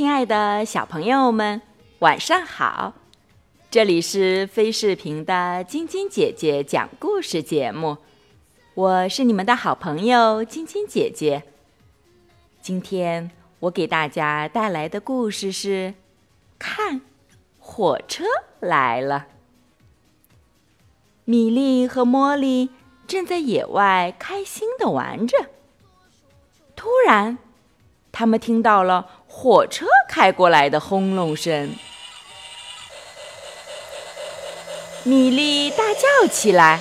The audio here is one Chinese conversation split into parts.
亲爱的小朋友们，晚上好！这里是飞视频的晶晶姐姐讲故事节目，我是你们的好朋友晶晶姐姐。今天我给大家带来的故事是：看，火车来了。米莉和茉莉正在野外开心的玩着，突然，他们听到了。火车开过来的轰隆声，米莉大叫起来：“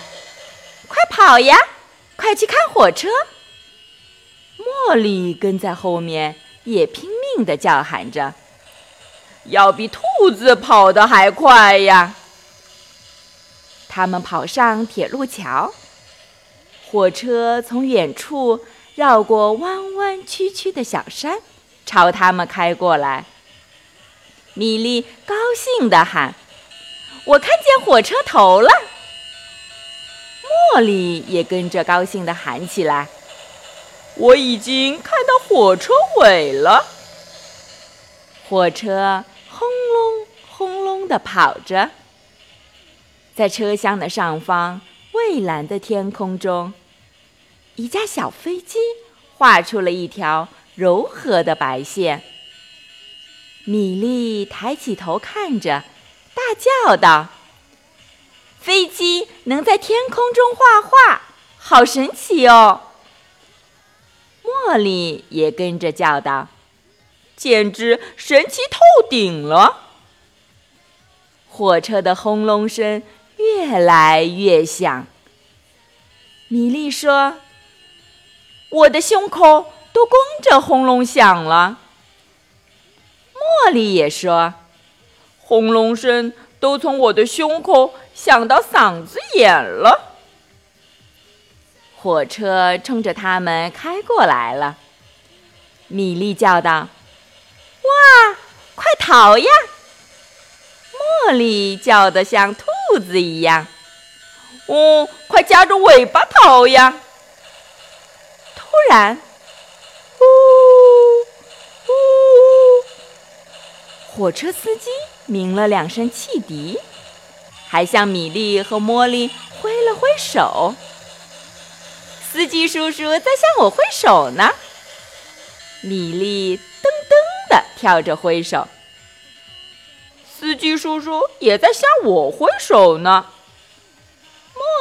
快跑呀，快去看火车！”茉莉跟在后面，也拼命地叫喊着：“要比兔子跑得还快呀！”他们跑上铁路桥，火车从远处绕过弯弯曲曲的小山。朝他们开过来，米莉高兴地喊：“我看见火车头了！”茉莉也跟着高兴地喊起来：“我已经看到火车尾了！”火车轰隆轰隆地跑着，在车厢的上方蔚蓝的天空中，一架小飞机画出了一条。柔和的白线。米莉抬起头看着，大叫道：“飞机能在天空中画画，好神奇哦！”茉莉也跟着叫道：“简直神奇透顶了！”火车的轰隆声越来越响。米莉说：“我的胸口。”都跟着轰隆响了。茉莉也说：“轰隆声都从我的胸口响到嗓子眼了。”火车冲着他们开过来了。米莉叫道：“哇，快逃呀！”茉莉叫得像兔子一样：“哦，快夹着尾巴逃呀！”突然。火车司机鸣了两声汽笛，还向米莉和茉莉挥了挥手。司机叔叔在向我挥手呢。米莉噔噔地跳着挥手，司机叔叔也在向我挥手呢。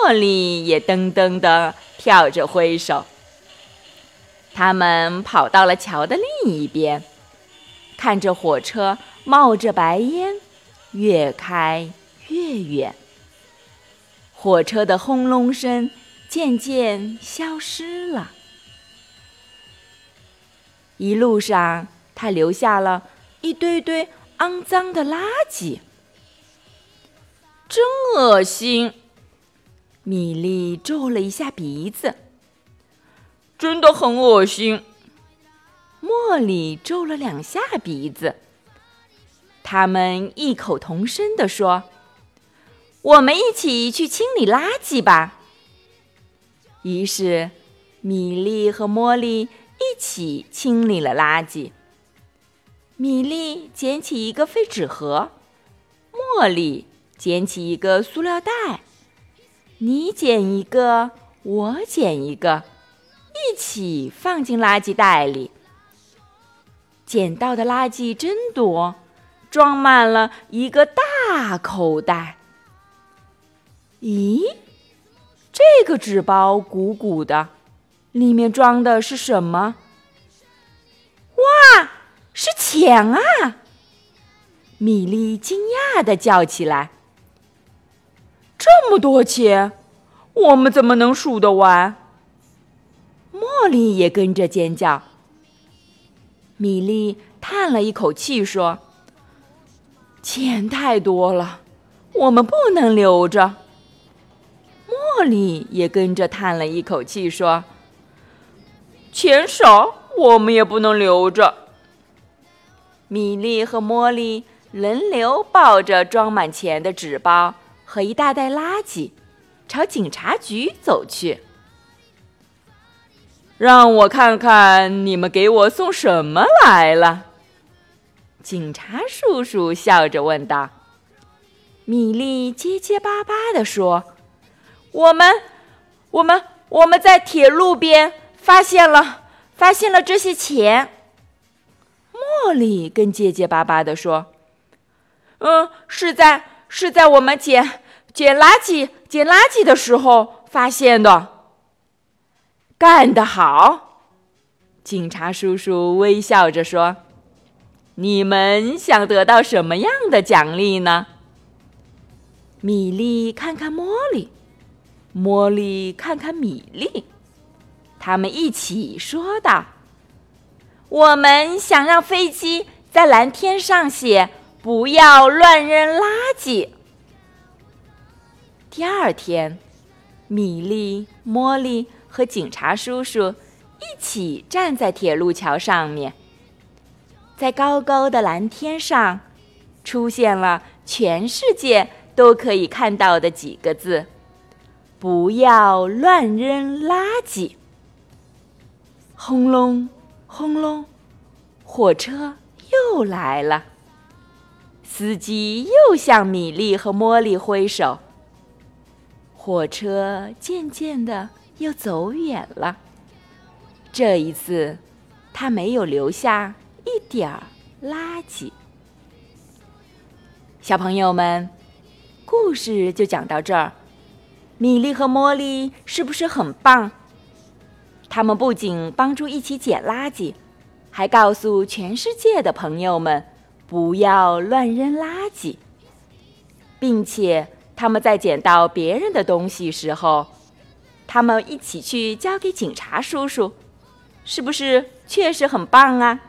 茉莉也噔噔地跳着挥手。他们跑到了桥的另一边，看着火车。冒着白烟，越开越远。火车的轰隆声渐渐消失了。一路上，他留下了一堆堆肮脏的垃圾，真恶心！米莉皱了一下鼻子，真的很恶心。茉莉皱了两下鼻子。他们异口同声地说：“我们一起去清理垃圾吧。”于是，米莉和茉莉一起清理了垃圾。米莉捡起一个废纸盒，茉莉捡起一个塑料袋，你捡一个，我捡一个，一起放进垃圾袋里。捡到的垃圾真多。装满了一个大口袋。咦，这个纸包鼓鼓的，里面装的是什么？哇，是钱啊！米莉惊讶的叫起来：“这么多钱，我们怎么能数得完？”茉莉也跟着尖叫。米莉叹了一口气说。钱太多了，我们不能留着。”茉莉也跟着叹了一口气，说：“钱少，我们也不能留着。”米莉和茉莉轮流抱着装满钱的纸包和一大袋垃圾，朝警察局走去。让我看看你们给我送什么来了。警察叔叔笑着问道。米莉结结巴巴地说：“我们，我们，我们在铁路边发现了，发现了这些钱。”茉莉更结结巴巴地说：“嗯，是在是在我们捡捡垃圾捡垃圾的时候发现的。”干得好！警察叔叔微笑着说：“你们想得到什么样的奖励呢？”米莉看看茉莉，茉莉看看米莉，他们一起说道：“我们想让飞机在蓝天上写‘不要乱扔垃圾’。”第二天，米莉、茉莉。和警察叔叔一起站在铁路桥上面，在高高的蓝天上，出现了全世界都可以看到的几个字：“不要乱扔垃圾。”轰隆，轰隆，火车又来了。司机又向米莉和茉莉挥手。火车渐渐的。又走远了。这一次，他没有留下点儿垃圾。小朋友们，故事就讲到这儿。米莉和茉莉是不是很棒？他们不仅帮助一起捡垃圾，还告诉全世界的朋友们不要乱扔垃圾，并且他们在捡到别人的东西时候。他们一起去交给警察叔叔，是不是确实很棒啊？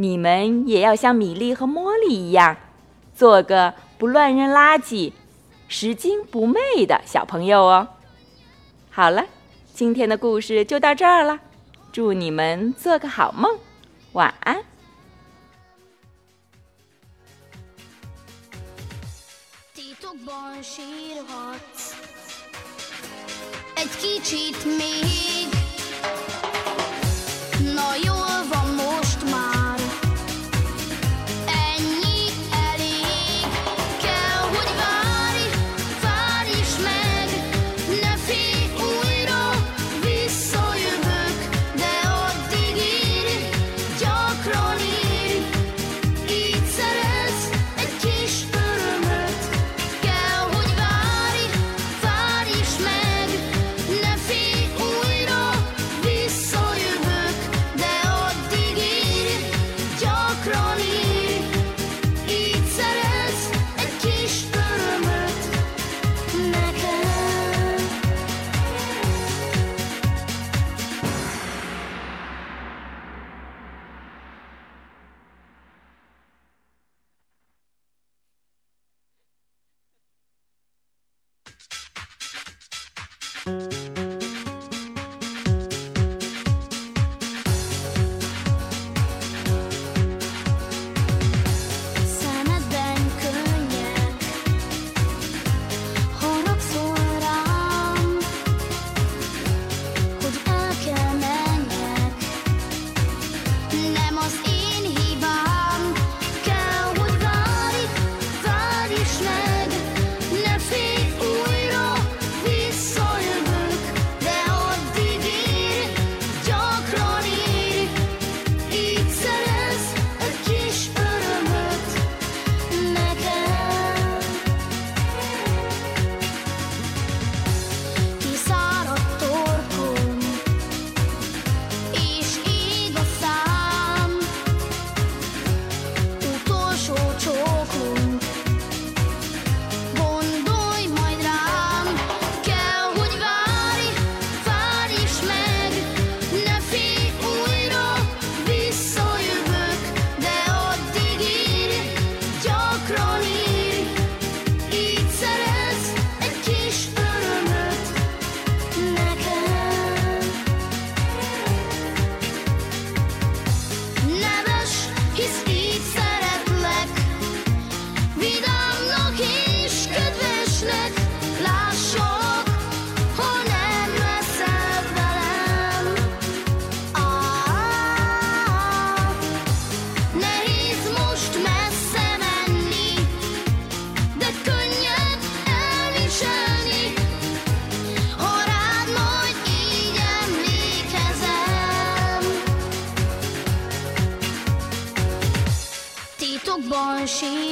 你们也要像米莉和茉莉一样，做个不乱扔垃圾、拾金不昧的小朋友哦。好了，今天的故事就到这儿了，祝你们做个好梦，晚安。egy kicsit még Na jól van She.